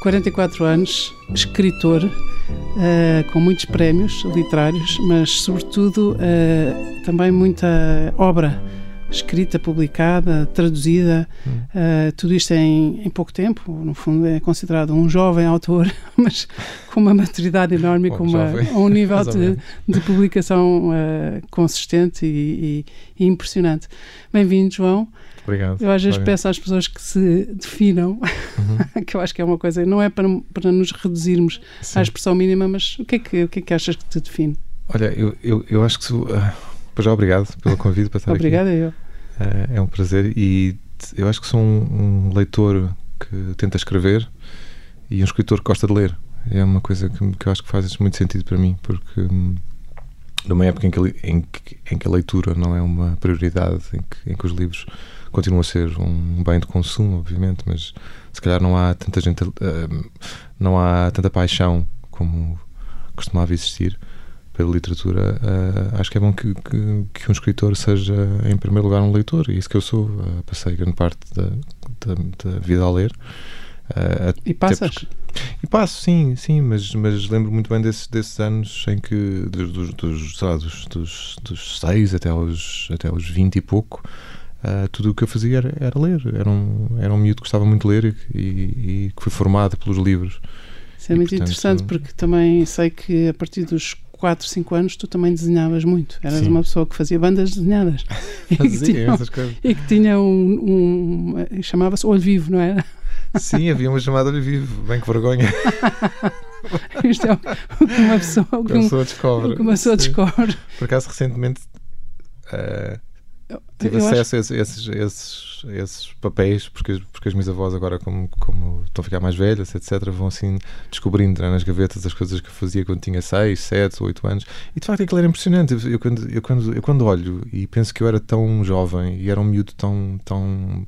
44 anos, escritor, uh, com muitos prémios literários, mas sobretudo uh, também muita obra escrita, publicada, traduzida, uh, tudo isto em, em, pouco tempo. No fundo, é considerado um jovem autor, mas com uma maturidade enorme, com uma, um nível de, de, publicação consistente e, e, e impressionante. Bem-vindo, João. Obrigado. Eu às vezes peço às pessoas que se definam, uhum. que eu acho que é uma coisa, não é para, para nos reduzirmos Sim. à expressão mínima, mas o que é que, o que, é que achas que te define? Olha, eu, eu, eu acho que. Se, uh, pois já, obrigado pelo convite para estar Obrigada aqui. Obrigada eu. Uh, é um prazer e eu acho que sou um, um, leitor que tenta escrever e um escritor que gosta de ler. É uma coisa que, que eu acho que faz muito sentido para mim, porque. Numa época em que, em que, em que a leitura não é uma prioridade, em que, em que os livros continua a ser um bem de consumo, obviamente, mas se calhar não há tanta gente, uh, não há tanta paixão como costumava existir pela literatura. Uh, acho que é bom que, um escritor seja, em primeiro lugar, um leitor, e isso que eu sou. Uh, passei grande parte da, da, da vida a ler. Uh, e passas? Porque... E passo, sim, sim, mas, mas lembro muito bem desses, desses anos em que, dos, dos, dos, lá, dos, dos, dos seis até aos, até aos vinte e pouco, Uh, tudo o que eu fazia era, era, ler. Era um, era um miúdo que gostava muito de ler e, e, e que foi formado pelos livros. Isso é e, muito portanto, interessante porque também sei que a partir dos 4, 5 anos tu também desenhavas muito. Eras sim. uma pessoa que fazia bandas desenhadas. Fazia essas coisas. E que tinha um. um chamava-se Olho Vivo, não era? Sim, havia uma chamada Olho Vivo. Bem que vergonha. Isto é o que uma pessoa, o que, uma pessoa descobre. Uma pessoa descobre. Por acaso, recentemente. Uh, tive eu acesso acho... a esses, esses, esses, papéis, porque, porque as minhas avós agora, como, como estão a ficar mais velhas, etc., vão assim descobrindo né, nas gavetas as coisas que eu fazia quando tinha 6, 7, 8 anos. E de facto aquilo era impressionante. Eu, eu, quando, eu, quando, eu quando olho e penso que eu era tão jovem e era um miúdo tão, tão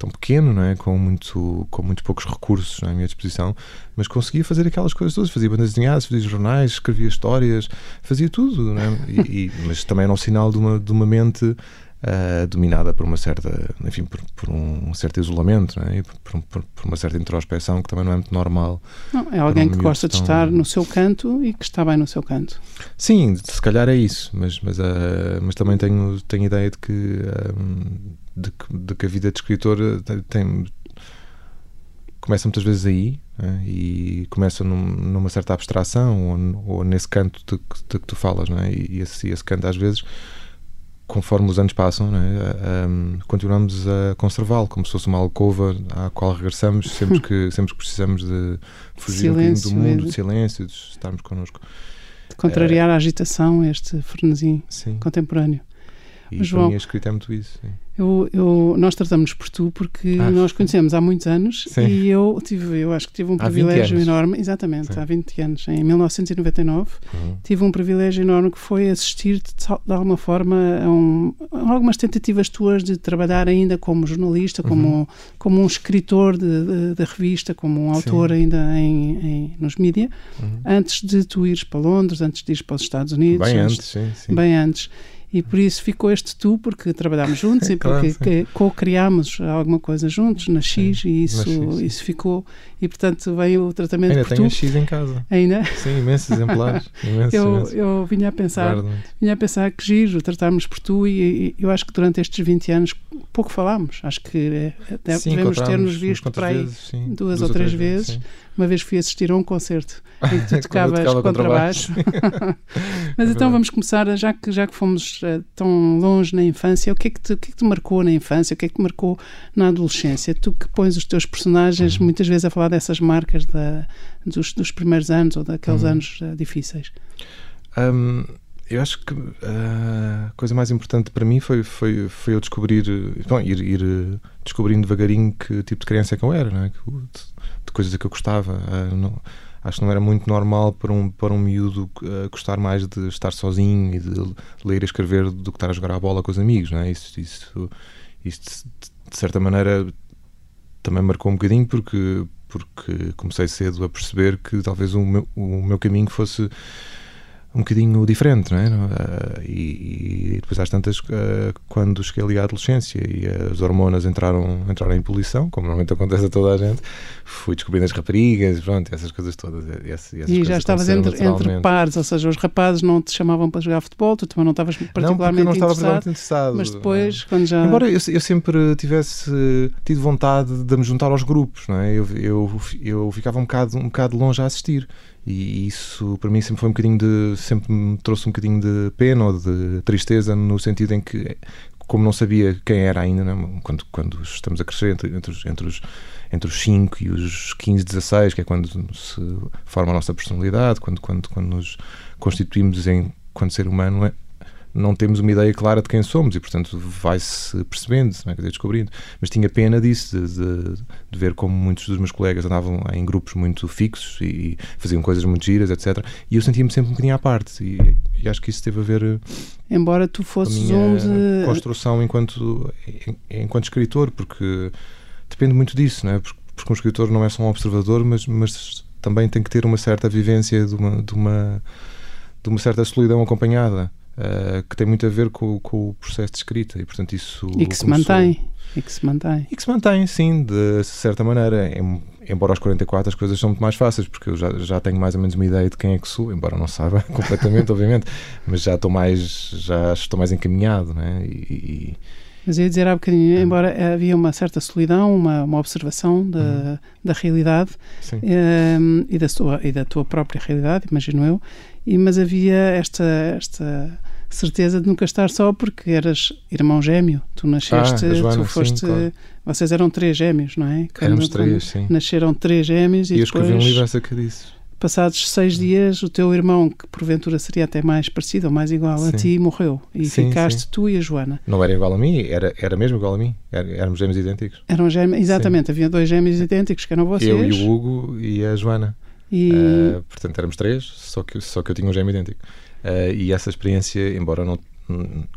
tão pequeno, não é? com, muito, com muito poucos recursos à minha disposição, mas conseguia fazer aquelas coisas todas. Fazia bandas desenhadas, fazia jornais, escrevia histórias, fazia tudo. Não é? e, e, mas também era um sinal de uma, de uma mente uh, dominada por uma certa, enfim, por, por um certo isolamento, não é? e por, por, por, uma certa introspeção que também não é muito normal. Não, é alguém que gosta de estar no seu canto e que está bem no seu canto. Sim, se calhar é isso, mas, mas, uh, mas também tenho, tenho ideia de que, um, de, que, de que a vida de escritor tem, começa muitas vezes aí é? e começa num, numa certa abstração ou, ou nesse canto de, de, que tu falas, não é? e, esse, esse canto às vezes conforme os anos passam, é? um, continuamos a conservá-lo como se fosse uma alcova à qual regressamos sempre que, sempre que precisamos de fugir silêncio, um do mundo, de silêncio, de estarmos connosco. De contrariar uh, a agitação, este frenesim contemporâneo. E João, a escrita é muito isso. Eu, eu, nós tratamos por tu porque ah, nós conhecemos há muitos anos sim. e eu tive, eu acho que tive um privilégio enorme, exatamente, sim. há 20 anos, em 1999, uhum. tive um privilégio enorme que foi assistir de, alguma forma a, um, a, algumas tentativas tuas de trabalhar ainda como jornalista, como, uhum. como um escritor de, de, de, revista, como um autor sim. ainda em, em, nos mídias, uhum. antes de tu ires para Londres, antes de ires para os Estados Unidos. Bem antes, sim, sim. Bem antes e por isso ficou este tu, porque trabalhámos juntos e porque claro, co-criámos alguma coisa juntos na X sim, e isso, X, isso ficou. E portanto veio o tratamento Ainda tenho tu. X em casa. Ainda? Sim, imensos exemplares. Imensos, eu, imensos. eu vinha a pensar, vinha a pensar que giro tratarmos por tu e, e, eu acho que durante estes 20 anos pouco falámos. Acho que é, sim, devemos ter-nos visto para aí vezes, sim, duas, duas, ou três, vezes. vezes uma vez fui assistir a um concerto em que tu tocavas contrabaixo. Mas então vamos começar, já que, já que fomos uh, tão longe na infância, o que, é que, te, o que é que te marcou na infância? O que é que te marcou na adolescência? Tu que pões os teus personagens uhum. muitas vezes a falar dessas marcas da, dos, dos primeiros anos ou daqueles uhum. anos uh, difíceis. Um, eu acho que uh, a coisa mais importante para mim foi, foi, foi eu descobrir, bom, ir, ir descobrindo devagarinho que tipo de criança é que eu era, não é? de coisas que eu gostava. Uh, não, acho que não era muito normal para um, para um miúdo uh, gostar mais de estar sozinho e de ler e escrever do que estar a jogar a bola com os amigos, não é? Isso, isso, isso de certa maneira também marcou um bocadinho porque, porque comecei cedo a perceber que talvez o meu, o meu caminho fosse um bocadinho diferente, não é? Uh, e, e, depois às tantas, uh, quando cheguei ali à adolescência e as hormonas entraram, entraram em poluição, como normalmente acontece a toda a gente, fui descobrindo as raparigas, pronto, essas coisas todas. Essas, essas e já estavas entre, entre pares, ou seja, os rapazes não te chamavam para jogar futebol, tu também não estavas particularmente não, não estava interessado, interessado. Mas depois, quando já... Embora eu, eu, sempre tivesse tido vontade de me juntar aos grupos, não é? Eu, eu, eu ficava um bocado, um bocado longe a assistir e isso para mim sempre foi um bocadinho de sempre me trouxe um bocadinho de pena ou de tristeza no sentido em que como não sabia quem era ainda né? quando, quando estamos a crescer entre, entre, os, entre, os, entre os 5 e os 15, 16 que é quando se forma a nossa personalidade quando, quando, quando nos constituímos em quando ser humano é, não temos uma ideia clara de quem somos e, portanto, vai-se percebendo, é? dizer, descobrindo. Mas tinha pena disso, de, de, de, ver como muitos dos meus colegas andavam em grupos muito fixos e faziam coisas muito giras, etc. E eu sentia-me sempre um bocadinho à parte. E, e, acho que isso teve a ver. Eh, Embora tu fosses um de. construção enquanto, enquanto escritor, porque depende muito disso, não é? Porque, porque um escritor não é só um observador, mas, mas também tem que ter uma certa vivência de uma, de uma, de uma certa solidão acompanhada. Uh, que tem muito a ver com, com, o processo de escrita e portanto isso e que se mantém e que se mantém e que se mantém sim de certa maneira em, embora aos 44 as coisas são muito mais fáceis porque eu já, já tenho mais ou menos uma ideia de quem é que sou embora não saiba completamente obviamente mas já estou mais já estou mais encaminhado né? e, e mas eu ia dizer há bocadinho, embora havia uma certa solidão, uma, uma observação da, uhum. da realidade um, ehm, e, da sua, e da tua própria realidade, imagino eu, e, mas havia esta, esta certeza de nunca estar só porque eras irmão gêmeo. Tu nasceste, ah, Joana, tu foste. Sim, claro. Vocês eram três gêmeos, não é? Quando, Éramos três, sim. Nasceram três gêmeos e, e eu depois, escrevi um livro acerca disso. Passados seis dias, o teu irmão, que porventura seria até mais parecido ou mais igual sim. a ti, morreu. E sim, ficaste tu e a Joana. Não era igual a mim, era, era mesmo igual a mim. Era, éramos gêmeos idênticos. Eram gêmeos, exatamente. Havia dois gêmeos idênticos, que eram vocês. Eu e o Hugo e a Joana. E... Uh, portanto, éramos três, só que, só que eu tinha um gêmeo idêntico. Uh, e essa experiência, embora não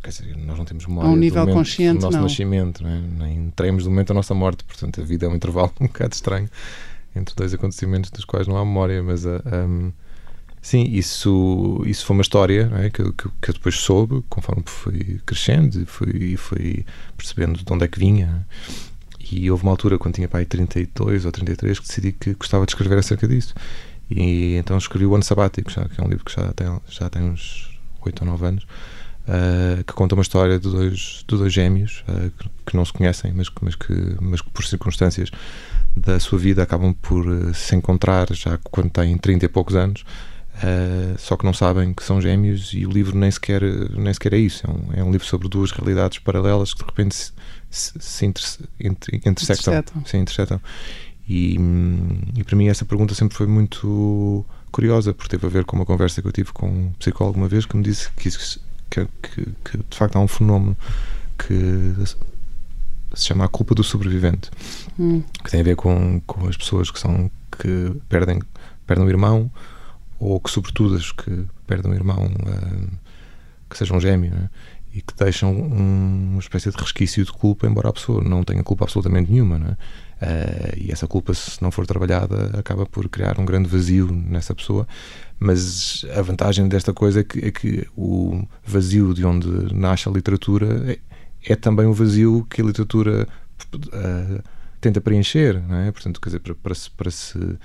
quer dizer, nós não temos memória a um nível do, consciente, do nosso não. nascimento, é? nem tremos do momento da nossa morte, portanto a vida é um intervalo um bocado estranho entre dois acontecimentos dos quais não há memória, mas uh, ah, um, sim, isso, isso foi uma história é? que, que, que, eu depois soube conforme fui crescendo e fui, fui percebendo de onde é que vinha. E houve uma altura, quando tinha pai 32 ou 33, que decidi que gostava de escrever acerca disso. E então escrevi o Ano Sabático, já, que é um livro que já tem, já tem uns 8 ou 9 anos, uh, que conta uma história de dois, de dois gêmeos uh, que, que, não se conhecem, mas, mas, que, mas que por circunstâncias da sua vida acabam por uh, se encontrar já quando têm 30 e poucos anos. só que não sabem que são gêmeos e o livro nem sequer, nem sequer é isso. É um, é um livro sobre duas realidades paralelas que de repente se, se, se inter, inter, intersectam. Se intersetam. E, e para mim essa pergunta sempre foi muito curiosa, porque teve a ver com uma conversa que eu tive com um psicólogo uma vez que me disse que, que, que, que de facto há um fenómeno que se chama a culpa do sobrevivente, hum. que tem a ver com, com as pessoas que são que perdem, perdem o irmão ou que sobretudo as que perdem o irmão uh, que sejam gêmeos né? E que deixam um, uma espécie de resquício de culpa embora a pessoa não tenha culpa absolutamente nenhuma né? Uh, e essa culpa, se não for trabalhada, acaba por criar um grande vazio nessa pessoa. Mas a vantagem desta coisa é que, é que o vazio de onde nasce a literatura é, é também o vazio que a literatura uh, tenta preencher, não é? Portanto, quer dizer, para, para, se, para se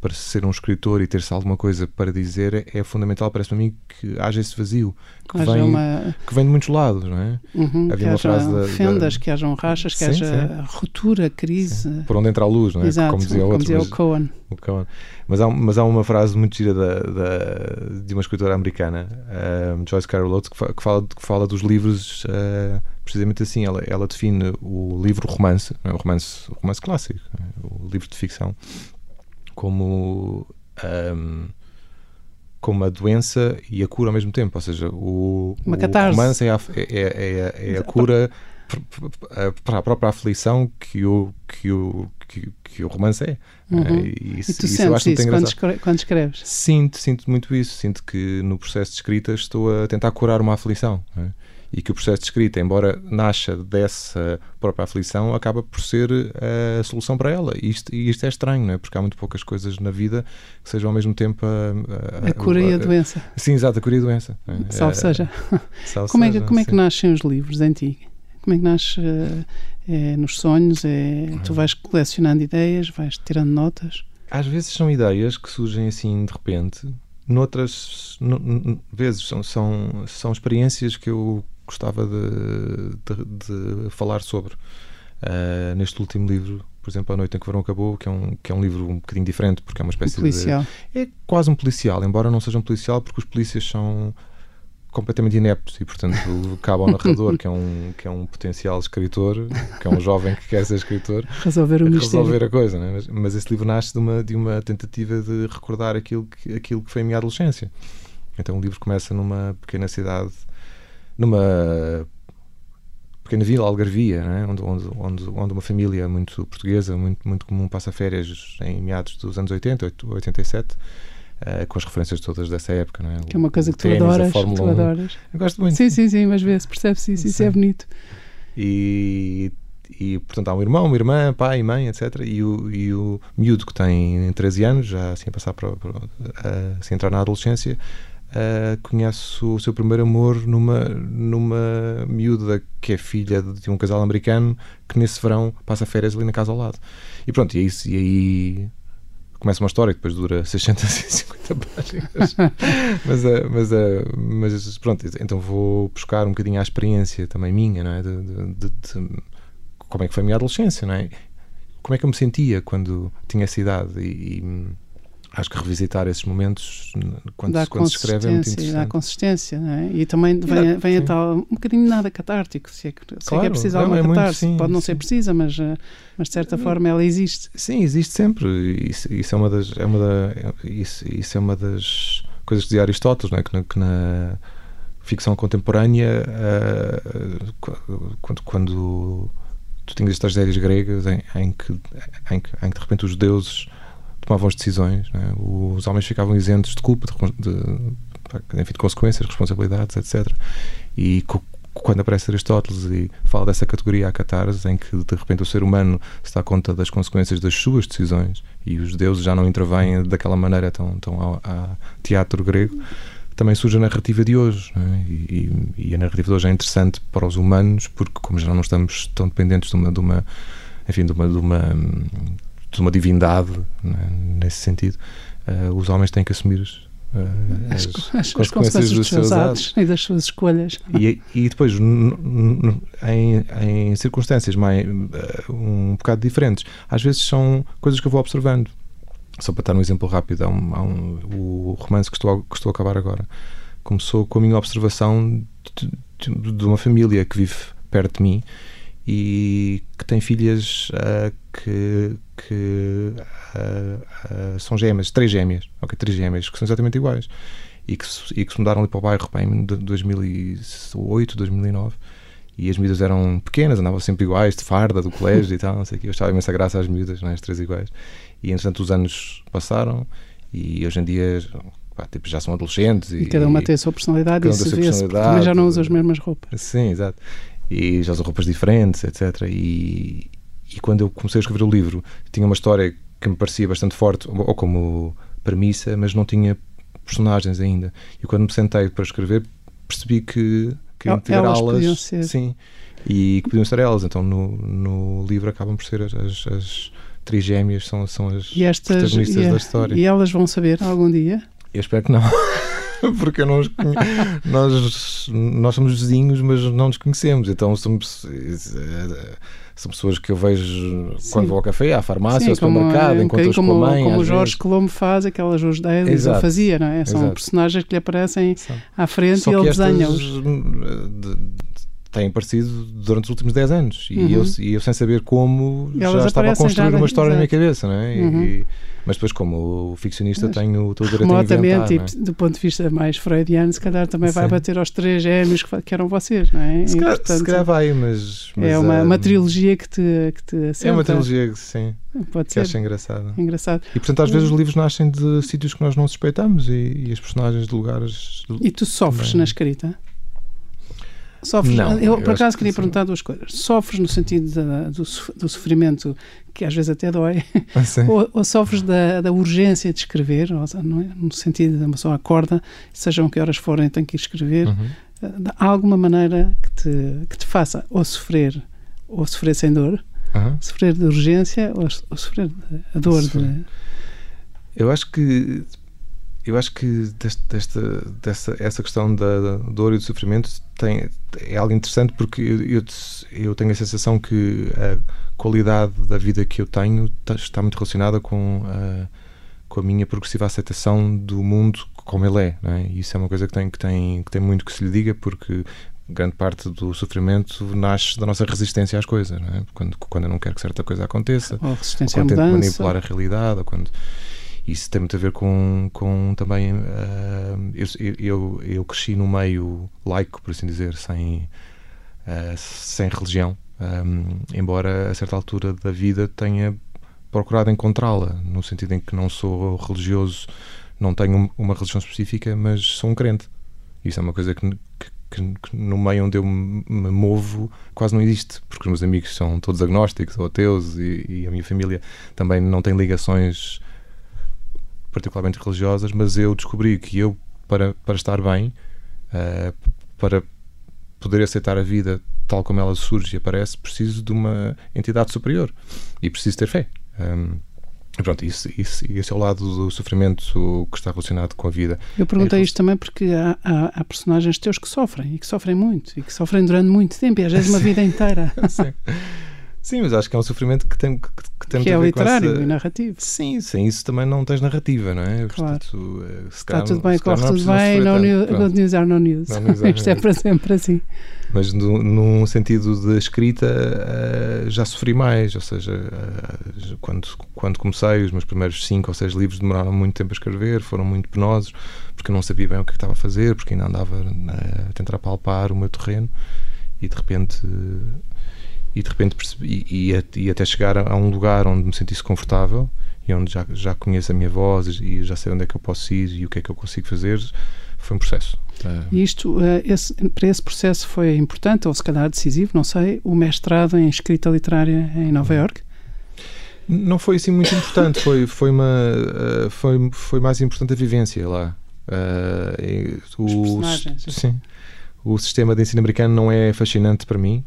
para ser um escritor e ter-se alguma coisa para dizer é, fundamental, parece-me a mim, que haja esse vazio que, vem, uma... que vem de muitos lados, não é? Uhum, Havia que uma frase da, fendas, da... que hajam rachas, que sim, haja sim. ruptura, crise. Sim. Por onde entra a luz, não é? Exato, como dizia, como outro, dizia mas, o Cohen. O Cohen. Mas, há, mas há uma frase muito gira da, da de uma escritora americana, uh, Joyce Carol Oates, que, que, fala, que fala dos livros uh, precisamente assim. Ela, ela define o livro romance, é? o romance, o romance clássico, é? o livro de ficção, como um, como a doença e a cura ao mesmo tempo. Ou seja, o, Uma o romance é a, é, é, é a cura para a própria aflição que o, que o, que, que o romance é. Uhum. Uh, e, isso, e tu isso sentes isso quando, escre quando escreves? Sinto, sinto muito isso. Sinto que no processo de escrita estou a tentar curar uma aflição. É? E que o processo de escrita, embora nasça dessa própria aflição, acaba por ser a solução para ela. E isto, e isto é estranho, não é? Porque há muito poucas coisas na vida que sejam ao mesmo tempo a, a, a cura e a doença. Sim, exato, a cura e a doença. É? Salve seja. Salve como, é que, como é que nascem os livros em ti? Como é que nasce? É nos sonhos? É, tu vais colecionando ideias, vais tirando notas? Às vezes são ideias que surgem assim de repente, noutras no, vezes são, são, são experiências que eu gostava de, de, de falar sobre. Uh, neste último livro, por exemplo, A Noite em que o Verão Acabou, que é, um, que é um livro um bocadinho diferente, porque é uma espécie um policial. de. É quase um policial, embora não seja um policial, porque os polícias são completamente ineptos e, portanto, cabe ao narrador, que é, um, que é um potencial escritor, que é um jovem que quer ser escritor, resolver, o resolver a coisa. Né? Mas, mas, esse livro nasce de uma, de uma tentativa de recordar aquilo que, aquilo que foi a minha adolescência. Então, o livro começa numa pequena cidade numa pequena vila, Algarvia, né? onde, onde, onde, onde, uma família muito portuguesa, muito, muito comum, passa férias em meados dos anos 80, 87, uh, com as referências todas dessa época. Não é? Que é uma coisa que tu adoras. Tu adoras. Eu gosto muito. Sim, sim, sim, mas vê-se, percebe-se isso, isso é bonito. E, e, portanto, há um irmão, uma irmã, pai, mãe, etc. E o, e o miúdo que tem 13 anos, já assim a passar para, para, a, assim, entrar na adolescência, uh, conhece o seu primeiro amor numa, numa miúda que é filha de um casal americano que nesse verão passa férias ali na casa ao lado. E pronto, e, é isso, e aí começa uma história que depois dura 650 páginas. mas, uh, mas, uh, mas pronto, então vou buscar um bocadinho a experiência também minha, não é? De, de, de, de, como é que foi a minha adolescência, não é? Como é que eu me sentia quando tinha essa idade e, e acho que revisitar esses momentos quando, dá quando se escreve é muito interessante. Dá consistência, não é? E também vem, vem a tal, um bocadinho nada catártico, se é que, se claro, é, que é preciso alguma é catarse. Pode não sim. ser precisa, mas, eh, mas de certa forma ela existe. Sim, existe sempre. Isso, isso é uma das, é uma da, isso, isso é uma das coisas que dizia Aristóteles, não é? que, na, que na ficção contemporânea, uh, quando, quando tu tinhas estas tragédias gregas em, em, que, em, que, em que de repente os deuses tomavam as decisões, é? os homens ficavam isentos de culpa, de, de, enfim, de consequências, responsabilidades, etc. E quando aparece Aristóteles e fala dessa categoria a catarse, em que de repente o ser humano se dá conta das consequências das suas decisões e os deuses já não intervêm daquela maneira tão, tão ao, teatro grego, também surge a narrativa de hoje. É? E, e, a narrativa de hoje é interessante para os humanos porque, como já não estamos tão dependentes de uma, de uma enfim, de uma, de uma de uma divindade, né, nesse sentido, uh, os homens têm que assumir uh, as, as, as, consequências dos, seus atos e das suas escolhas. E, e depois, em, em circunstâncias mais, uh, um bocado diferentes, às vezes são coisas que eu vou observando. Só para dar um exemplo rápido, há um, há um, o romance que estou, a, que estou a acabar agora começou com a minha observação de, de, de uma família que vive perto de mim e que tem filhas uh, que, que uh, uh, são gêmeas, três gêmeas, ok, três gêmeas, que são exatamente iguais e que, e que se mudaram ali para o bairro bem, em 2008, 2009 e as miúdas eram pequenas, andavam sempre iguais, de farda, do colégio e tal, não sei o que. Eu achava imensa graça às miúdas, não é? as três iguais. E entretanto os anos passaram e hoje em dia pá, tipo, já são adolescentes. E, e cada uma tem a sua personalidade e se vê também já não usa as mesmas roupas. Sim, exato e já usam roupas diferentes, etc. E, e quando eu comecei a escrever o livro, tinha uma história que me parecia bastante forte, ou como premissa, mas não tinha personagens ainda. E quando me sentei para escrever, percebi que queria integrá-las. Sim, e que podiam ser elas. Então no, no livro acabam por ser as, as, as trigêmeas, são, são as estas, protagonistas e, da história. E elas vão saber algum dia? Eu espero que não. porque eu não os conheço. nós, nós somos vizinhos, mas não nos conhecemos. Então somos, são pessoas que eu vejo Sim. quando vou ao café, à farmácia, Sim, ao supermercado, encontro como, com a mãe. Como o Jorge vezes. Colombo faz, aquelas José Dailies, ou fazia, não é? São Exato. personagens que lhe aparecem à frente Só e ele desenha-os. Têm aparecido durante os últimos 10 anos e, uhum. eu, e eu sem saber como Elas já estava a construir uma história na minha cabeça, não é? Uhum. E, mas depois, como o ficcionista, mas, tenho todo o direito a inventar. e é? do ponto de vista mais freudiano, se calhar também vai bater aos três gêmeos que, que eram vocês, não é? Se, e, calhar, portanto, se calhar vai, mas, mas é uma, uma, trilogia que te, que te assenta. É uma trilogia, sim. Pode que ser. acho engraçado. engraçado. E portanto, às vezes, os livros nascem de sítios que nós não suspeitamos e, e as personagens de lugares. E tu sofres também. na escrita? Sofres, não, eu, por acaso queria perguntar duas coisas. Sofres no sentido da, do, do, sofrimento, que às vezes até dói, ah, ou, ou, sofres da, da, urgência de escrever, ou, não é? no sentido de uma pessoa acorda, sejam que horas forem, tem que ir escrever. Uhum. Há alguma maneira que te, que te faça ou sofrer, ou sofrer sem dor, uhum. sofrer de urgência, ou, ou sofrer a dor de... Eu acho que eu acho que desta, desta, essa questão da, dor e do sofrimento tem, é algo interessante porque eu, eu, eu, tenho a sensação que a qualidade da vida que eu tenho está muito relacionada com a, com a minha progressiva aceitação do mundo como ele é. é? E isso é uma coisa que tem, que, tem, que tem muito que se lhe diga porque grande parte do sofrimento nasce da nossa resistência às coisas. É? Quando, quando eu não quero que certa coisa aconteça, ou, resistência ou quando tento manipular a realidade, ou quando isso tem muito a ver com, com também. Uh, eu, eu, eu cresci no meio laico, por assim dizer, sem, uh, sem religião, um, embora a certa altura da vida tenha procurado encontrá-la, no sentido em que não sou religioso, não tenho uma religião específica, mas sou um crente. Isso é uma coisa que, que, que, no meio onde eu me movo quase não existe, porque os meus amigos são todos agnósticos ou ateus e, e a minha família também não tem ligações particularmente religiosas, mas eu descobri que eu, para, para estar bem, uh, para poder aceitar a vida tal como ela surge e aparece, preciso de uma entidade superior e preciso ter fé. Um, pronto, isso, isso, esse é o lado do sofrimento que está relacionado com a vida. Eu perguntei é isto também porque há, há, há, personagens teus que sofrem e que sofrem muito e que sofrem durante muito tempo e às vezes uma vida inteira. Sim. Sim, mas acho que é um sofrimento que tem que, que, tem que é literário essa... e narrativo. Sim, sem isso também não tens narrativa, não é? Claro. Portanto, eh, Está tudo bem, corre tudo bem, no news, good news are no news. No news are Isto é para sempre assim. Mas no, num sentido de escrita uh, já sofri mais, ou seja, uh, quando, quando comecei, os meus primeiros cinco ou seis livros demoraram muito tempo a escrever, foram muito penosos, porque eu não sabia bem o que, é que estava a fazer, porque ainda andava a tentar palpar o meu terreno e de repente e de repente percebi, e, e, e, até chegar a, um lugar onde me sentisse confortável e onde já, já conheço a minha voz e já sei onde é que eu posso ir e o que é que eu consigo fazer, foi um processo. E isto, eh, esse, para esse processo foi importante, ou se calhar decisivo, não sei, o mestrado em escrita literária em Nova uhum. York? Não foi assim muito importante, foi, foi, uma, eh, foi, foi mais importante a vivência lá. Uh, o, sim. O sistema de ensino americano não é fascinante para mim,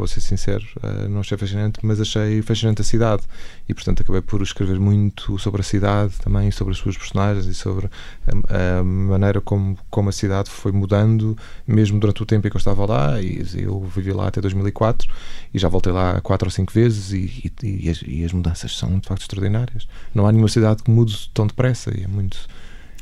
vou ser sincero, uh, não achei fascinante, mas achei fascinante a cidade e, portanto, acabei por escrever muito sobre a cidade também, sobre as suas personagens e sobre a, a, maneira como, como a cidade foi mudando, mesmo durante o tempo em que eu estava lá. E eu vivi lá até 2004 e já voltei lá quatro ou cinco vezes. E, e, e, as, e as, mudanças são de facto extraordinárias. Não há nenhuma cidade que mude tão depressa e é muito.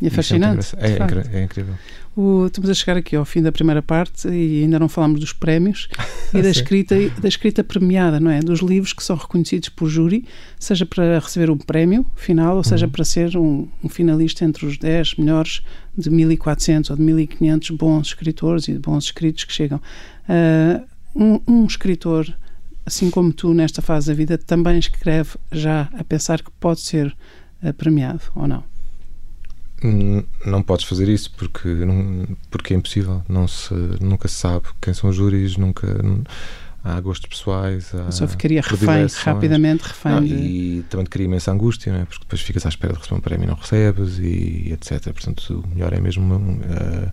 É, é fascinante. É, é, é, incrível. O, estamos a chegar aqui ao fim da primeira parte e ainda não falamos dos prémios e da escrita, da escrita premiada, não é? Dos livros que são reconhecidos por júri, seja para receber um prémio final ou seja uhum. para ser um, um, finalista entre os 10 melhores de 1400 ou de 1500 bons escritores e bons escritos que chegam. Uh, um, um escritor, assim como tu, nesta fase da vida, também escreve já a pensar que pode ser uh, premiado ou não? Não podes fazer isso porque, não, porque é impossível. Não se, nunca se sabe quem são os júris, nunca. há gostos pessoais. Há só ficaria refém, rapidamente refém. Não, de... E também te cria imensa angústia, não é? porque depois ficas à espera de receber um prémio e não recebes, e etc. Portanto, o melhor é mesmo. Uh,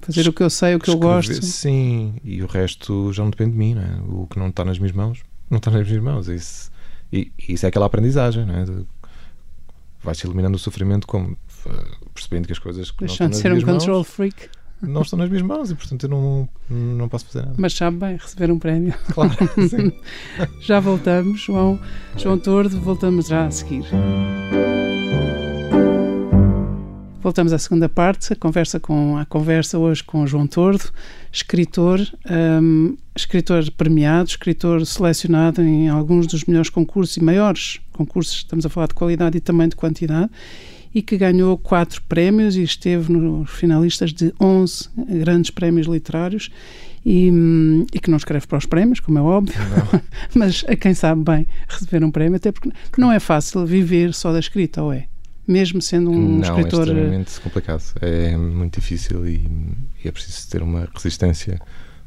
Fazer o que eu sei, o que escrever, eu gosto. Sim, e o resto já não depende de mim, não é? O que não está nas minhas mãos, não está nas minhas mãos. Isso, e isso é aquela aprendizagem, não é? Vai-se eliminando o sofrimento como percebendo que as coisas que Deixando de ser um control mãos, freak. Não estão nas minhas mãos e, portanto, eu não, não posso fazer nada. Mas sabe bem receber um prémio. Claro, sim. já voltamos, João, João Tordo, voltamos já a seguir. Voltamos à segunda parte, a conversa com a conversa hoje com João Tordo, escritor, um, escritor premiado, escritor selecionado em alguns dos melhores concursos e maiores concursos, estamos a falar de qualidade e também de quantidade, e que ganhou quatro prémios e esteve nos finalistas de 11 grandes prémios literários e, e, que não escreve para os prémios, como é óbvio, mas a quem sabe bem receber um prémio, até porque não é fácil viver só da escrita, ou é? mesmo sendo um não, escritor. É extremamente complicado. É muito difícil e, e, é preciso ter uma resistência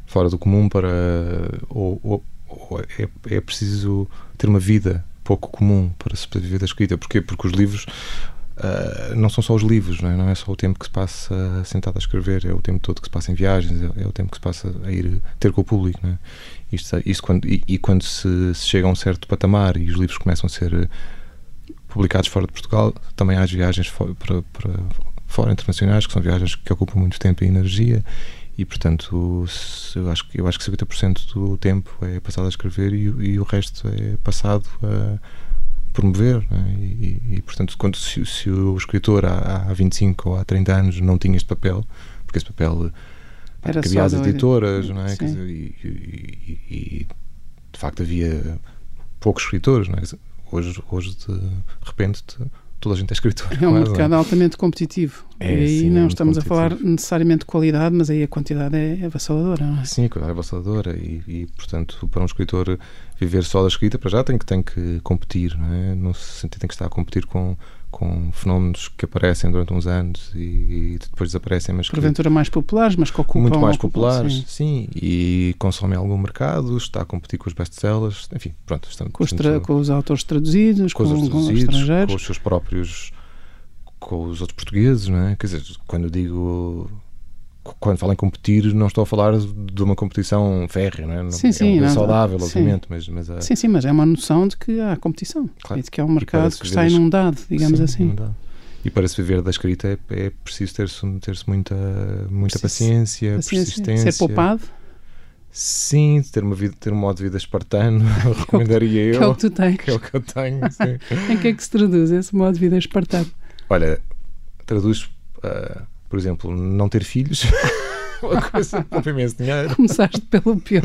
fora do comum para. Ou, ou, ou é, é, preciso ter uma vida pouco comum para se viver da escrita. Porquê? Porque os livros. Uh, não são só os livros, não é? não é só o tempo que se passa sentado a escrever, é o tempo todo que se passa em viagens, é, é o tempo que se passa a ir ter com o público. Não é? Isto, isto quando, e, e quando se, se, chega a um certo patamar e os livros começam a ser publicados fora de Portugal. Também há as viagens para, para fora internacionais, que são viagens que ocupam muito tempo e energia. E, portanto, eu acho, eu acho que 50% do tempo é passado a escrever e, e o resto é passado a promover. Né? E, e, portanto, quando, se, se, o escritor há, há 25 ou há 30 anos não tinha este papel, porque esse papel era cabia às editoras, não é? Dizer, e, e, de facto havia poucos escritores, não é? Hoje, hoje de repente, toda a gente é escritor. É um mercado é? altamente competitivo. É, e aí sim, não é estamos a falar necessariamente de qualidade, mas aí a quantidade é avassaladora, não é? Sim, a quantidade é avassaladora e, e, portanto, para um escritor viver só da escrita, para já tem que, tem que competir, não é? No sentido tem que estar a competir com com fenómenos que aparecem durante uns anos e, e depois desaparecem, mas porventura mais populares, mas que ocupam muito mais populares, sim. sim. e consomem algum mercado, está a competir com os best-sellers, enfim, pronto, estamos, com, os com os autores traduzidos, com, com os, traduzidos, com os estrangeiros, com os seus próprios, com os outros portugueses, não é? Quer dizer, quando digo quando falo em competir, não estou a falar de uma competição férrea, não é? Sim, sim, é saudável, sim. obviamente, mas, mas a... sim, sim, mas é uma noção de que há competição claro. e de que é um mercado que está inundado, digamos sim, assim. Inundado. E para se viver da escrita é, é preciso ter-se ter muita, muita paciência, paciência, persistência. Ser poupado. Sim, ter, uma vida, ter um modo de vida espartano, recomendaria eu. Que é o que tu tens. Que é o que eu tenho, sim. em que é que se traduz esse modo de vida espartano? Olha, traduz... Uh, por exemplo, não ter filhos. uma coisa que poupa imenso dinheiro. Começaste pelo pior.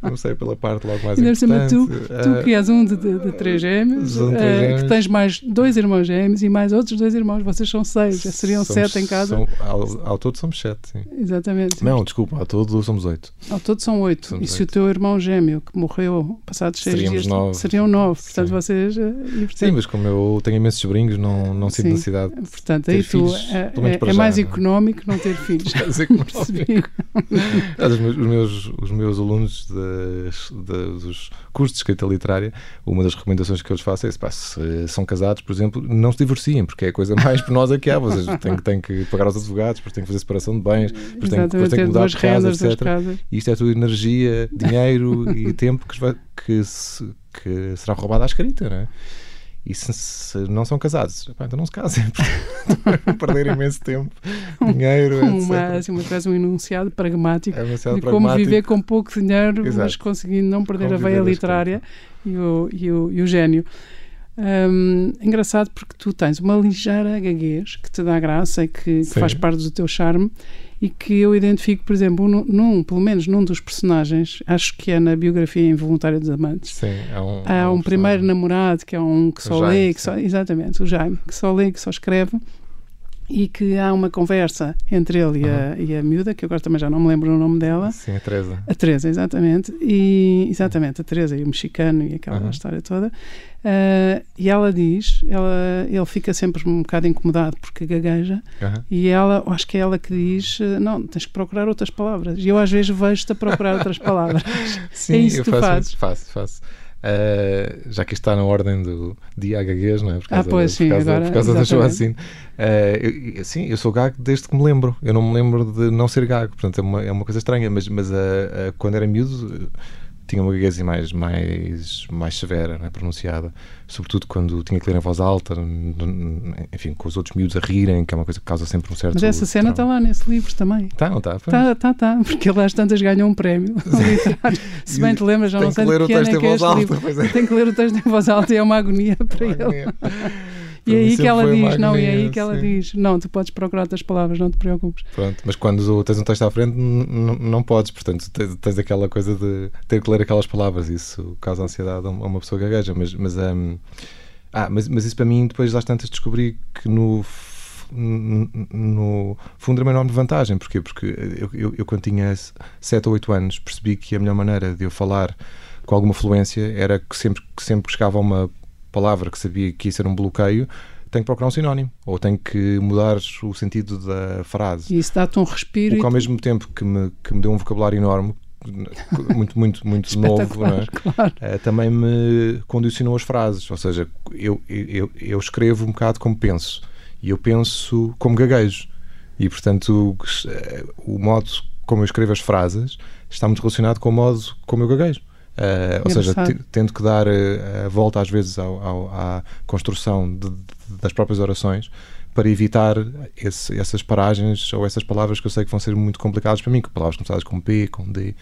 Comecei pela parte logo mais importante. Cima, tu, tu uh, que és um de, de, de três gêmeos, uh, que tens mais dois irmãos gêmeos e mais outros dois irmãos, vocês são seis, já seriam somos, sete em casa. São, ao, ao, todo somos sete, sim. Exatamente. Não, desculpa, ao todo somos oito. Ao todo são oito. Somos e se oito. o teu irmão gêmeo, que morreu passados seis Seríamos dias, nove. seriam nove. Portanto, sim. vocês... Uh, portanto, sim, mas como eu tenho imensos sobrinhos, não, não sinto necessidade Portanto, aí tu, filhos, é, é, é mais económico não ter filhos. os, meus, os, meus, os meus alunos de, dos cursos de escrita literária, uma das recomendações que eu lhes faço é pá, se são casados, por exemplo, não se divorciem, porque é a coisa mais penosa que há. Vocês têm, têm que pagar os advogados, depois têm que fazer separação de bens, depois têm, depois têm que mudar de casa, etc. E isto é tudo energia, dinheiro e tempo que, que, se, que será roubado à escrita, não é? E se, se, não são casados, então não se casem, perder imenso tempo, dinheiro, uma, assim, uma, um enunciado pragmático é um enunciado de pragmático. como viver com pouco dinheiro, Exato. mas conseguindo não perder como a veia literária e o, e, o, e o gênio. Um, engraçado porque tu tens uma ligeira gaguez que te dá graça e que, que faz parte do teu charme e que eu identifico, por exemplo, num, num, pelo menos num dos personagens, acho que é na biografia Involuntária dos Amantes. Sim, é um, há é um, um primeiro namorado que é um que só lê, que só, exatamente, o Jaime, que só lê, que só escreve e que há uma conversa entre ele e, a, e a miúda, que agora também já não me lembro o nome dela. Sim, a Teresa. A Teresa, exatamente. E, exatamente, a Teresa e o mexicano e aquela uhum. história toda. Uh, e ela diz, ela, ele fica sempre um bocado incomodado porque gagueja, uhum. e ela, acho que é ela que diz: Não, tens que procurar outras palavras. E eu às vezes vejo-te a procurar outras palavras. Sim, é isso que tu faço, fazes. Faço, faço. Uh, já que está na ordem do dia gaguez, não é? Por causa, ah, pois, sim, por causa, agora, por causa da Joacine. Uh, eu, sim, eu sou gago desde que me lembro. Eu não me lembro de não ser gago, portanto é uma, é uma coisa estranha, mas, mas uh, quando era miúdo tinha uma gaguez mais, mais, mais severa, né, pronunciada, sobretudo quando tinha que ler em voz alta, enfim, com os outros miúdos a rirem, que é uma coisa que causa sempre um certo. Mas essa cena está lá nesse livro também. Está, não está? Está, está, está, porque lá as tantas ganham um prémio Se bem te lembras, já não sei de que ano é que é este livro. É. Tem que ler o texto em voz alta e é uma agonia para uma ele. E aí que ela diz, não, e aí que ela diz, não, tu podes procurar outras palavras, não te preocupes. Pronto, mas quando tens um texto à frente, não podes, portanto, tens, tens, aquela coisa de ter que ler aquelas palavras, isso causa ansiedade a uma pessoa gagueja, mas, mas, um, ah, mas, mas isso para mim, depois às tantas descobri que no no fundo era uma enorme vantagem. Porquê? Porque eu, eu, eu, quando tinha 7 ou 8 anos percebi que a melhor maneira de eu falar com alguma fluência era que sempre que sempre chegava a uma palavra que sabia que ia ser um bloqueio tenho que procurar um sinónimo ou tenho que mudar o sentido da frase. E isso dá-te um respiro. O que ao mesmo tempo que me, que me deu um vocabulário enorme, muito, muito, muito novo, é? claro. uh, também me condicionou as frases. Ou seja, eu, eu, eu escrevo um bocado como penso e eu penso como gaguejo. E portanto, o, o modo como eu escrevo as frases está muito relacionado com o modo como eu gaguejo. Uh, ou seja, tendo que dar uh, a volta às vezes ao, ao, à construção de, de, das próprias orações para evitar esse, essas paragens ou essas palavras que eu sei que vão ser muito complicadas para mim, que palavras começadas com P, com D.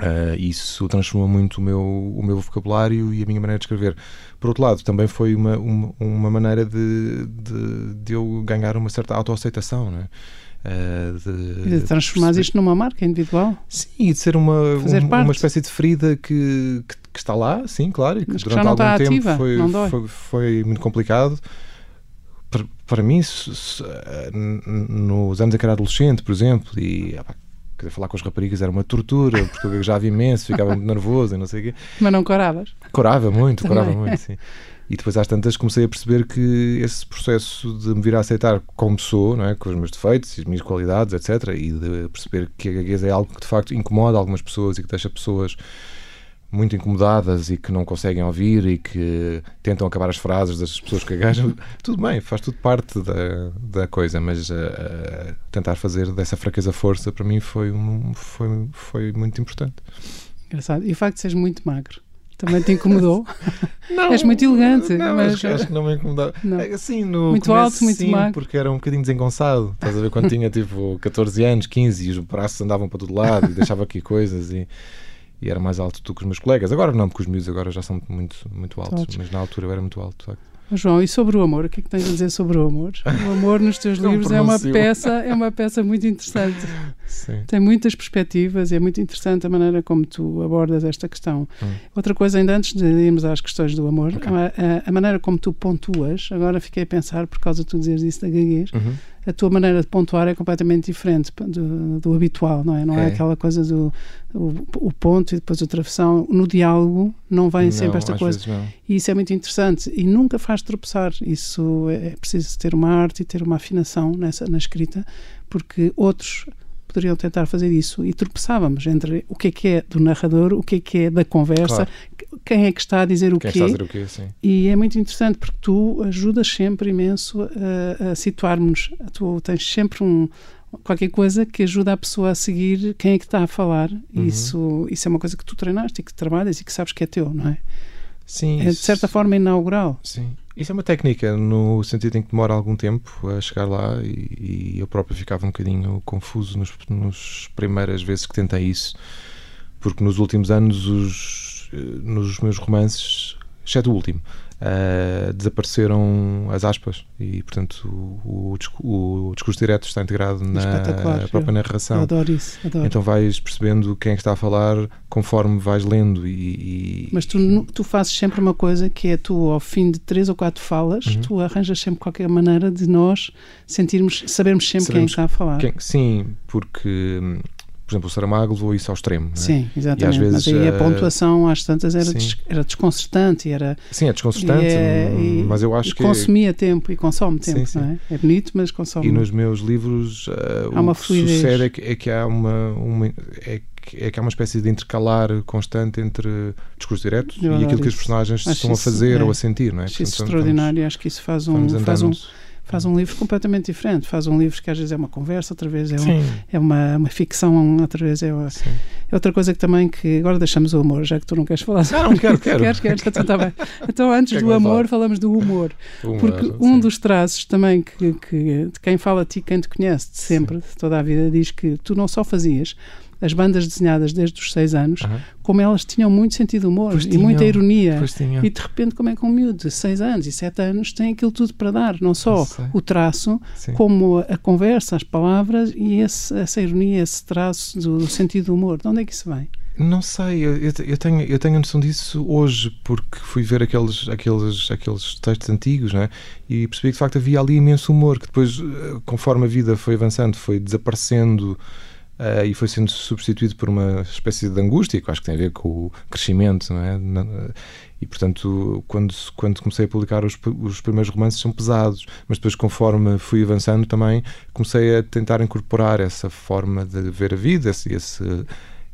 Uh, isso transforma muito o meu, o meu vocabulário e a minha maneira de escrever. Por outro lado, também foi uma, uma, uma maneira de, de, de, eu ganhar uma certa autoaceitação, não é? Uh, de, de transformar isto numa marca individual. Sim, e de ser uma, uma, uma espécie de ferida que, que, que, está lá, sim, claro, e que Mas durante que algum tempo ativa, foi, foi, foi, muito complicado. Para, para mim, se, se, nos anos em que era adolescente, por exemplo, e ah, quer falar com as raparigas era uma tortura, porque eu já vi imenso, ficava muito nervoso e não sei o quê. Mas não coravas? Corava muito, corava muito, sim. E depois às tantas comecei a perceber que esse processo de me vir a aceitar como sou, não é? com os meus defeitos e as minhas qualidades, etc., e de perceber que a gagueza é algo que de facto incomoda algumas pessoas e que deixa pessoas muito incomodadas e que não conseguem ouvir e que tentam acabar as frases das pessoas que gaguejam, tudo bem, faz tudo parte da, da coisa, mas uh, uh, tentar fazer dessa fraqueza força para mim foi, um, foi, foi muito importante. Engraçado. E o facto de seres muito magro também te incomodou? Não, És muito elegante. Não, mas acho, acho que não me incomodava. Não. Assim, no muito começo, alto, muito sim, magro. porque era um bocadinho desengonçado. Estás a ver quando tinha tipo 14 anos, 15 e os braços andavam para todo lado e deixava aqui coisas e, e era mais alto do que os meus colegas. Agora não, porque os miúdos agora já são muito, muito altos, mas na altura eu era muito alto, de facto. João, e sobre o amor? O que é que tens a dizer sobre o amor? O amor nos teus livros é uma peça, é uma peça muito interessante. Sim. Tem muitas perspectivas e é muito interessante a maneira como tu abordas esta questão. Hum. Outra coisa, ainda antes de irmos às questões do amor, okay. a, a, a, maneira como tu pontuas, agora fiquei a pensar, por causa de tu dizeres isso da gaguez, uhum a tua maneira de pontuar é completamente diferente do, do habitual, não é? Não é, é aquela coisa do o, o, ponto e depois a travessão. No diálogo não vem não, sempre esta coisa. E isso é muito interessante e nunca faz tropeçar. Isso é, é preciso ter uma arte e ter uma afinação nessa, na escrita, porque outros poderiam tentar fazer isso e tropeçávamos entre o que é que é do narrador, o que é que é da conversa, claro. quem é que está a dizer o quem quê. Está a dizer o quê sim. E é muito interessante porque tu ajudas sempre imenso a, a situarmos. Tu tens sempre um, qualquer coisa que ajuda a pessoa a seguir quem é que está a falar. Uhum. Isso, isso é uma coisa que tu treinaste e que trabalhas e que sabes que é teu, não é? Sim. É de certa forma inaugural. Sim. Isso é uma técnica, no sentido em que demora algum tempo a chegar lá e, e eu próprio ficava um bocadinho confuso nos, nos primeiras vezes que tentei isso, porque nos últimos anos, os, eh, nos meus romances, exceto o último, uh, desapareceram as aspas e, portanto, o, o, o discurso direto está integrado na própria narração. Eu adoro isso. Adoro. Então vais percebendo quem é está a falar conforme vais lendo. E, e... Mas tu, tu fazes sempre uma coisa que é tu, ao fim de três ou quatro falas, uhum. tu arranjas sempre qualquer maneira de nós sentirmos, sabermos sempre sabemos quem está a falar. Quem, sim, porque hum, por exemplo, o Saramago levou isso ao extremo. É? Sim, exatamente. E às vezes, mas aí a eh, pontuação às tantas era, des, era desconcertante. Era, sim, é desconcertante, é, e, mas eu acho e que. consumia tempo e consome tempo, sim, sim. não é? É bonito, mas consome. E nos meus livros, uh, há uma o que fluidez. sucede é que, é que há uma. uma é que, é que há uma espécie de intercalar constante entre discurso direto e aquilo que os personagens estão a fazer é, ou a sentir, não é? Acho Portanto, isso extraordinário, vamos, acho que isso faz um. Faz um faz um livro completamente diferente. Faz um livro que às vezes é uma conversa, outra vez é, um, é uma, uma ficção, outra vez é, uma, é, outra coisa que também que agora deixamos o amor, já que tu não queres falar. Não, não quero, quero. queres, queres, então tá bem. Então antes do amor falamos do humor, humor porque sim. um dos traços também que, que de quem fala a ti, quem te conhece de sempre, de toda a vida, diz que tu não só fazias as bandas desenhadas desde os seis anos, uh -huh. como elas tinham muito sentido de humor pois e tinham, muita ironia. E de repente, como é que um miúdo de seis anos e sete anos tem aquilo tudo para dar? Não só o traço, Sim. como a, conversa, as palavras e esse, essa ironia, esse traço do, do sentido do humor. De onde é que isso vem? Não sei, eu, eu, tenho, eu tenho a noção disso hoje, porque fui ver aqueles, aqueles, aqueles textos antigos né? e percebi que de facto havia ali imenso humor, que depois, eh, conforme a vida foi avançando, foi desaparecendo uh, e foi sendo substituído por uma espécie de angústia, que eu acho que tem a ver com o crescimento. Não é? E portanto, quando, quando comecei a publicar os, os primeiros romances, são pesados, mas depois, conforme fui avançando, também comecei a tentar incorporar essa forma de ver a vida, esse, esse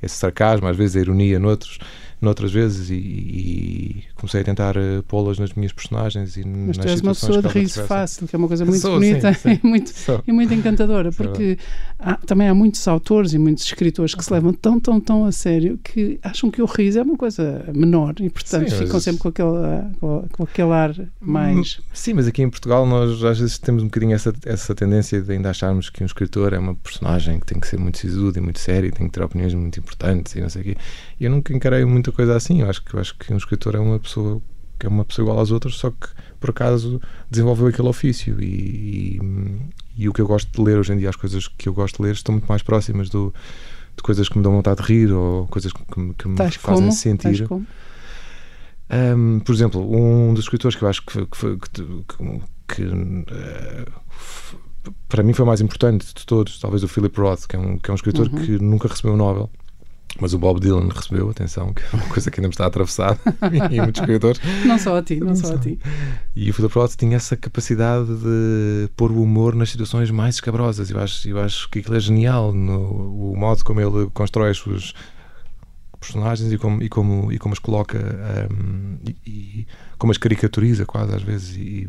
esse sarcasmo, às vezes a ironia noutros, noutras vezes, e, e comecei a tentar uh, pô-las nas minhas personagens. E Mas tu és uma pessoa de riso fácil, que é uma coisa muito Sou, bonita sim, sim. E, muito, e muito encantadora, porque há, também há muitos autores e muitos escritores que se levam tão, tão, tão a sério que acham que o riso é uma coisa menor e, portanto, sim, ficam mas... sempre com aquele, com, com aquele ar mais. Hum, sim, mas aqui em Portugal nós às vezes temos um bocadinho essa, essa tendência de ainda acharmos que um escritor é uma personagem que tem que ser muito sisudo e muito sério e tem que ter opiniões muito importantes e não sei o quê. Eu nunca encarei muita coisa assim. Eu acho que, eu acho que um escritor é uma pessoa que é uma pessoa igual às outras, só que por acaso desenvolveu aquele ofício. E, e, e, o que eu gosto de ler hoje em dia, as coisas que eu gosto de ler, estão muito mais próximas do, de coisas que me dão vontade de rir ou coisas que, que me Tais fazem como? sentir. Um, por exemplo, um dos escritores que eu acho que, que, uh, para mim foi mais importante de todos, talvez o Philip Roth, que é um, que é um escritor uhum. que nunca recebeu o Nobel mas o Bob Dylan recebeu, atenção, que é uma coisa que ainda me está atravessada e muitos escritores. Não só a ti, não, só a ti. E o Philip Roth tinha essa capacidade de pôr o humor nas situações mais escabrosas. Eu acho, eu acho que aquilo é genial, no, o modo como ele constrói as suas personagens e como, e como, e como as coloca um, e, e, como as caricaturiza quase às vezes e,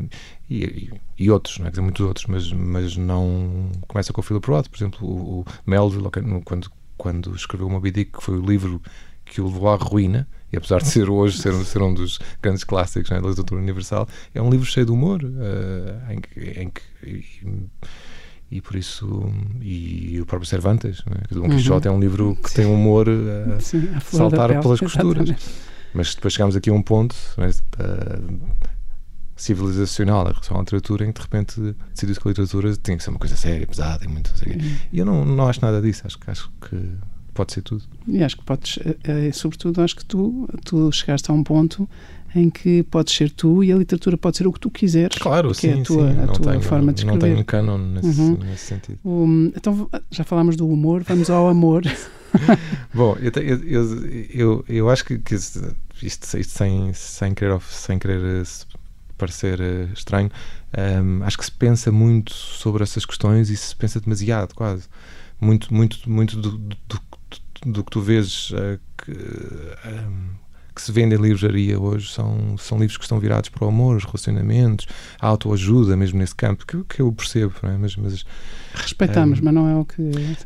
e, e outros, não é? Quer dizer, muitos outros, mas, mas não começa com o Philip Roth, por exemplo, o, o Melville, quando quando escreveu Moby Dick, que foi o livro que o levou à ruína, e apesar de ser hoje ser, ser um dos grandes clássicos né, da literatura universal, é um livro cheio de humor, uh, em que, em que e, e, por isso e o próprio Cervantes, né? Don Quixote uhum. é um livro que Sim. tem humor a Sim, saltar pelas costuras. Exatamente. Mas depois chegamos aqui a um ponto né, civilizacional em relação à literatura, em que de repente decidiu-se que a literatura tinha que ser uma coisa séria, pesada e muito. Uhum. E eu não, não acho nada disso, acho, acho que pode ser tudo. E acho que podes, é, sobretudo, acho que tu, tu chegaste a um ponto em que podes ser tu e a literatura pode ser o que tu quiseres. Claro, sim, é a tua, sim. A tua tenho, forma de escrever. Não tenho um canon nesse, uhum. nesse sentido. então, já falámos do humor, vamos ao amor. Bom, eu, eu, eu, eu, acho que, que isto, isto, sem, sem, querer, sem querer parecer uh, estranho, um, acho que se pensa muito sobre essas questões e se pensa demasiado, quase. Muito, muito, muito do, do, do, do que tu vês uh, que, um, que se vende em livraria hoje são, são livros que estão virados para o amor, os relacionamentos, a autoajuda, mesmo nesse campo, que, que eu percebo, não é? Mas, mas Respeitamos, um, mas não é o que.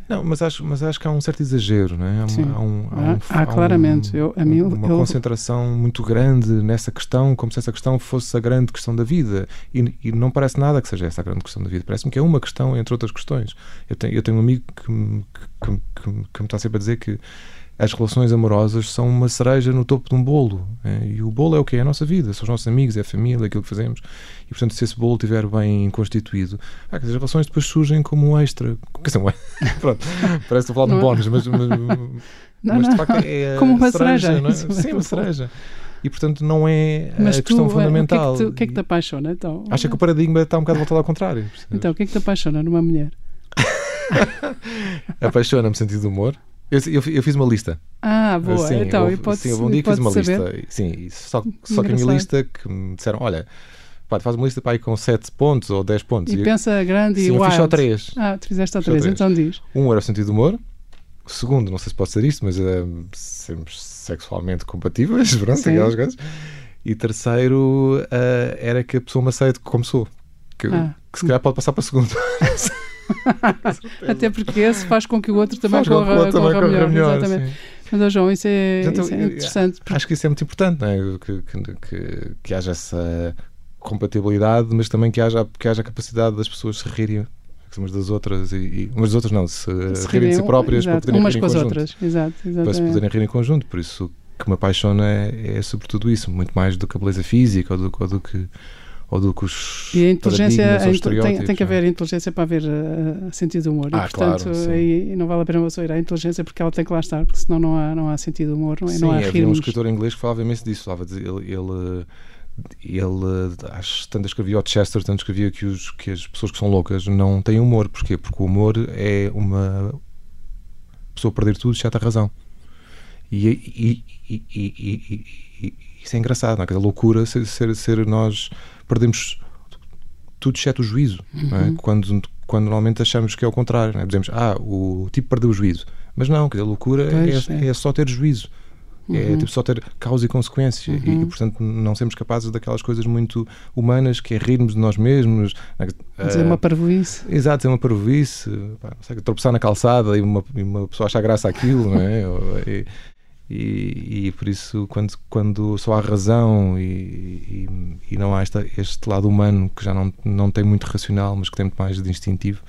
Não, mas acho, mas acho que há um certo exagero, não é? Há, Sim. há, um, há, um, há, há claramente. eu, a mim, uma eu... concentração muito grande nessa questão, como se essa questão fosse a grande questão da vida. E, e não parece nada que seja essa a grande questão da vida. Parece-me que é uma questão entre outras questões. Eu tenho, eu tenho um amigo que, que, que, que me está sempre a dizer que as relações amorosas são uma cereja no topo de um bolo. É? E o bolo é o que é a nossa vida, são os nossos amigos, é a família, aquilo que fazemos. E portanto, se esse bolo estiver bem constituído, ah, as relações depois surgem como um extra. Quer dizer, pronto, parece que estou a falar de um bónus, mas, mas, não, mas de facto é como uma cereja, cereja não é? Sim, uma cereja. E portanto não é Mas a tu, questão fundamental. O que, é que, te, o que, é que te apaixona então? Acha que o paradigma está um bocado voltado ao contrário. Percebes? Então, o que é que te apaixona numa mulher? Apaixona-me sentido de humor. Eu, eu, eu, fiz uma lista. Ah, boa. Sim, então, eu, pode, sim, houve um dia que fiz uma saber. lista. Sim, só, só que a minha lista que me disseram: olha, pá, faz uma lista para com 7 pontos ou 10 pontos. E, e pensa grande sim, e eu fiz só 3. Ah, tu fizeste só 3, então diz. Um era o sentido do humor. O segundo, não sei se pode ser isto, mas é sempre sexualmente compatíveis, pronto, sim. aquelas coisas. E terceiro uh, era que a pessoa me aceite como sou. Que, ah. que se calhar pode passar para segundo. Até porque esse faz com que o outro também faz corra, outro corra, também melhor. melhor exatamente. Sim. Mas, oh, João, isso é, então, isso é interessante. Porque... Acho que isso é muito importante, não é? que, que, que, que haja essa compatibilidade, mas também que haja, que haja a capacidade das pessoas se rirem umas das outras e, e umas das outras não, se, se rirem de si próprias exato, para poderem umas rir com em as conjunto. outras, exato, para se poderem rir em conjunto, por isso que me apaixona é, é sobretudo isso, muito mais do que a beleza física ou do, ou do que ou do que os e a inteligência a, tem, tem, que haver é? inteligência para haver uh, sentido de humor ah, e portanto claro, aí não vale a pena você ir à inteligência porque ela tem que lá estar porque senão não há, não há sentido de humor não, é? sim, não há havia um escritor inglês que falava imenso disso falava de, ele, ele ele acho, tanto escrevia o Chester, tanto escrevia que, os, que as pessoas que são loucas não têm humor. Porquê? Porque o humor é uma pessoa perder tudo, já tem razão. E, e, e, e, isso é engraçado, não é? a loucura ser, ser, ser nós perdemos tudo exceto o juízo. É? Uhum. Quando, quando normalmente achamos que é o contrário, é? dizemos, ah, o tipo perdeu o juízo. Mas não, que a loucura pois, é, é. é só ter juízo. É uhum. tipo só ter causa e consequência uhum. e, portanto, não sermos capazes daquelas coisas muito humanas que é rirmos de nós mesmos. Dizer uh, uma parvoíce. Exato, dizer uma parvoíce. Pá, tropeçar na calçada e uma, e uma pessoa achar graça àquilo, não é? e, e, e, por isso, quando, quando só há razão e, e, e não há esta, este lado humano que já não, não tem muito racional, mas que tem muito mais de instintivo,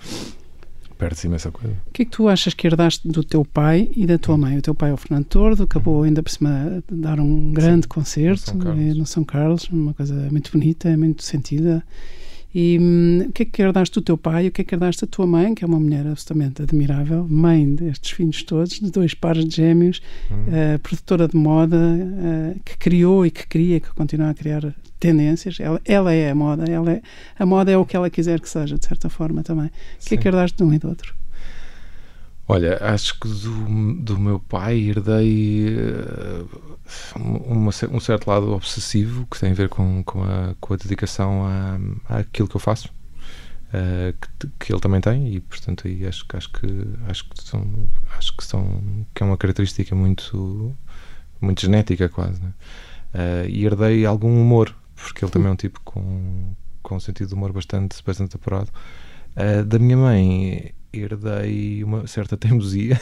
perde-se imensa coisa. O que é que tu achas que herdaste do teu pai e da tua mãe? O teu pai é o Fernando Tordo, acabou ainda por cima de dar um grande Sim, concerto no São, no São Carlos, uma coisa muito bonita, muito sentida. E hum, o que é que herdaste do teu pai? O que é que herdaste da tua mãe, que é uma mulher absolutamente admirável, mãe destes filhos todos, de dois pares de gêmeos, hum. uh, produtora de moda, uh, que criou e que cria, que continua a criar tendências. Ela, ela é a moda, ela é, a moda é o que ela quiser que seja, de certa forma também. O que é que herdaste de um e do outro? Olha, acho que do, do meu pai herdei uh, uma, um certo lado obsessivo que tem a ver com, com, a, com a dedicação à, àquilo que eu faço. Uh, que, que, ele também tem e portanto aí acho, acho que acho que são acho que são que é uma característica muito muito genética quase né? uh, e herdei algum humor porque ele também é um tipo com com um sentido de humor bastante bastante apurado da minha mãe herdei uma certa teimosia.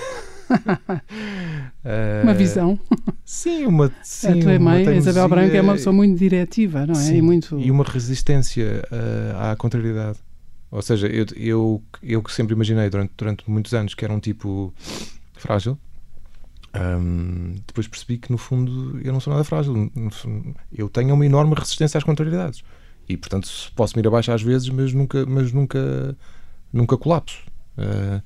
uma visão. Sim, uma. Sim, a tua mãe, a Isabel Branco, é uma pessoa muito diretiva, não é? Sim, e, muito... e uma resistência uh, à contrariedade. Ou seja, eu, eu, eu que sempre imaginei durante, durante muitos anos que era um tipo frágil, um, depois percebi que no fundo eu não sou nada frágil. Eu tenho uma enorme resistência às contrariedades. E portanto posso me ir abaixo às vezes, mas nunca, mas nunca, nunca colapso. Uh,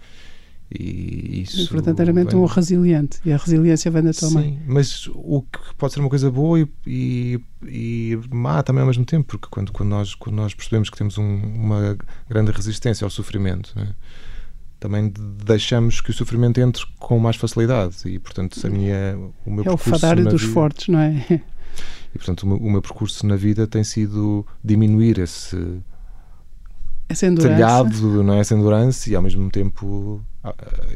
e isso. E, verdadeiramente vem... um resiliente. E a resiliência vem da tua Sim, mãe. mas o que pode ser uma coisa boa e, e, e, má também ao mesmo tempo, porque quando, quando, nós, quando nós percebemos que temos um, uma grande resistência ao sofrimento, né, também deixamos que o sofrimento entre com mais facilidade. E, portanto, a minha, o meu é o fadário dos vida, fortes, não é? E, portanto, o meu, o meu percurso na vida tem sido diminuir esse essa telhado, não é? essa endurance e ao mesmo tempo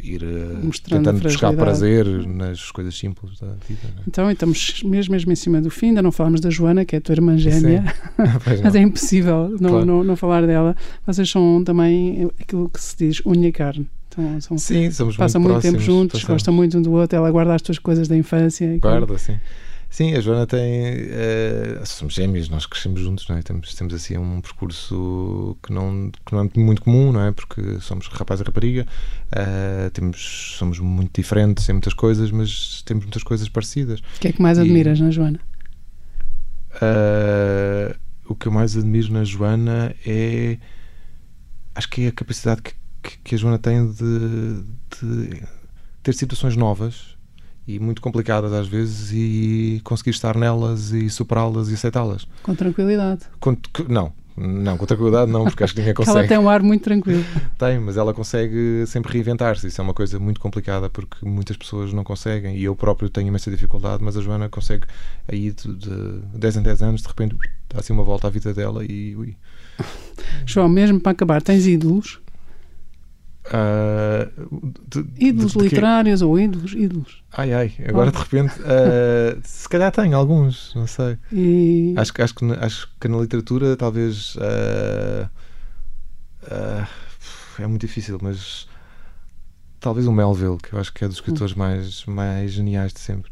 ir eh, Mostrando tentando buscar prazer nas coisas simples da vida. É? Então, estamos mesmo, mesmo em cima do fim, ainda não falamos da Joana, que é a tua irmã gêmea, mas é impossível não, claro. não, não, falar dela. Vocês são também aquilo que se diz unha e carne. Então, são, sim, somos passam muito, muito tempo juntos, passamos. gostam muito um do outro, ela guarda as tuas coisas da infância. Guarda, sim. Sim, a Joana tem. Uh, somos gêmeos, nós crescemos juntos, não é? Temos, temos assim um percurso que não, que não é muito comum, não é? Porque somos rapaz e rapariga, uh, temos, somos muito diferentes em muitas coisas, mas temos muitas coisas parecidas. O que é que mais e, admiras na Joana? Uh, o que eu mais admiro na Joana é. Acho que é a capacidade que, que, que a Joana tem de, de ter situações novas e muito complicadas às vezes e conseguir estar nelas e superá-las e aceitá-las. Com tranquilidade. Com, não, não, com tranquilidade não, porque acho que ninguém consegue. ela tem um ar muito tranquilo. tem, mas ela consegue sempre reinventar-se. Isso é uma coisa muito complicada porque muitas pessoas não conseguem e eu próprio tenho imensa dificuldade, mas a Joana consegue aí de, de 10 em 10 anos, de repente, dá assim uma volta à vida dela e. Ui. João, mesmo para acabar, tens ídolos? Uh, de, ídolos de, de literários ou ídolos, ídolos. Ai ai, agora de repente uh, se calhar tenho alguns, não sei. E... Acho, acho, que, acho que na literatura talvez uh, é muito difícil, mas talvez o Melville, que eu acho que é dos hum. escritores hum. mais, mais geniais de sempre.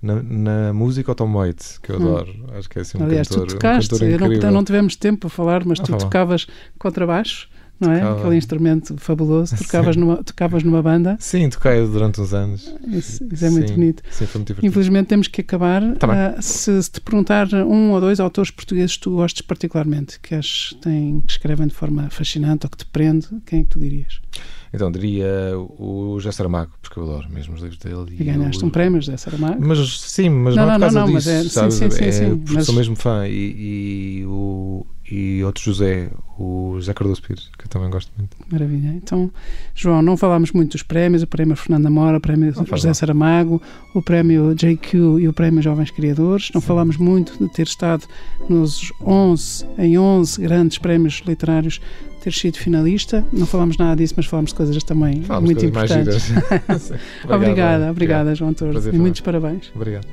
Na, na, música, o Tom Waits, que eu hum. adoro. Acho que é assim um Aliás, cantor, tu tocaste, um cantor não, não, tivemos tempo para falar, mas ah, tu tocavas contrabaixo não é? Aquele instrumento fabuloso. Tocavas numa, tocavas numa banda. Sim, toquei durante uns anos. Isso, isso é muito sim, bonito. Sim, foi muito divertido. Infelizmente temos que acabar. Tá uh, se, se, te perguntar um ou dois autores portugueses que tu gostes particularmente, que, as, têm, que escrevem de forma fascinante ou que te prende, quem é que tu dirias? Então, diria o José Saramago, porque eu adoro mesmo os livros dele. E, e ganhaste o... um prémio, José Saramago? Mas, sim, mas não, não é por causa não, disso, é, sabes? Sim, sim, sim, é, sim, porque mas... sou mesmo fã. E, e, o, e outro José, o José Cardoso Pires, que eu também gosto muito. Maravilha. Então, João, não falámos muito dos prémios, o prémio Fernanda Mora, o prémio não José Saramago, o prémio JQ e o prémio Jovens Criadores. Não Sim. falámos muito de ter estado nos 11, em 11 grandes prémios literários ter sido finalista. Não falámos nada disso, mas falámos de coisas também muito importantes. obrigada, obrigada, obrigada, João Torres. E muitos parabéns. Obrigado.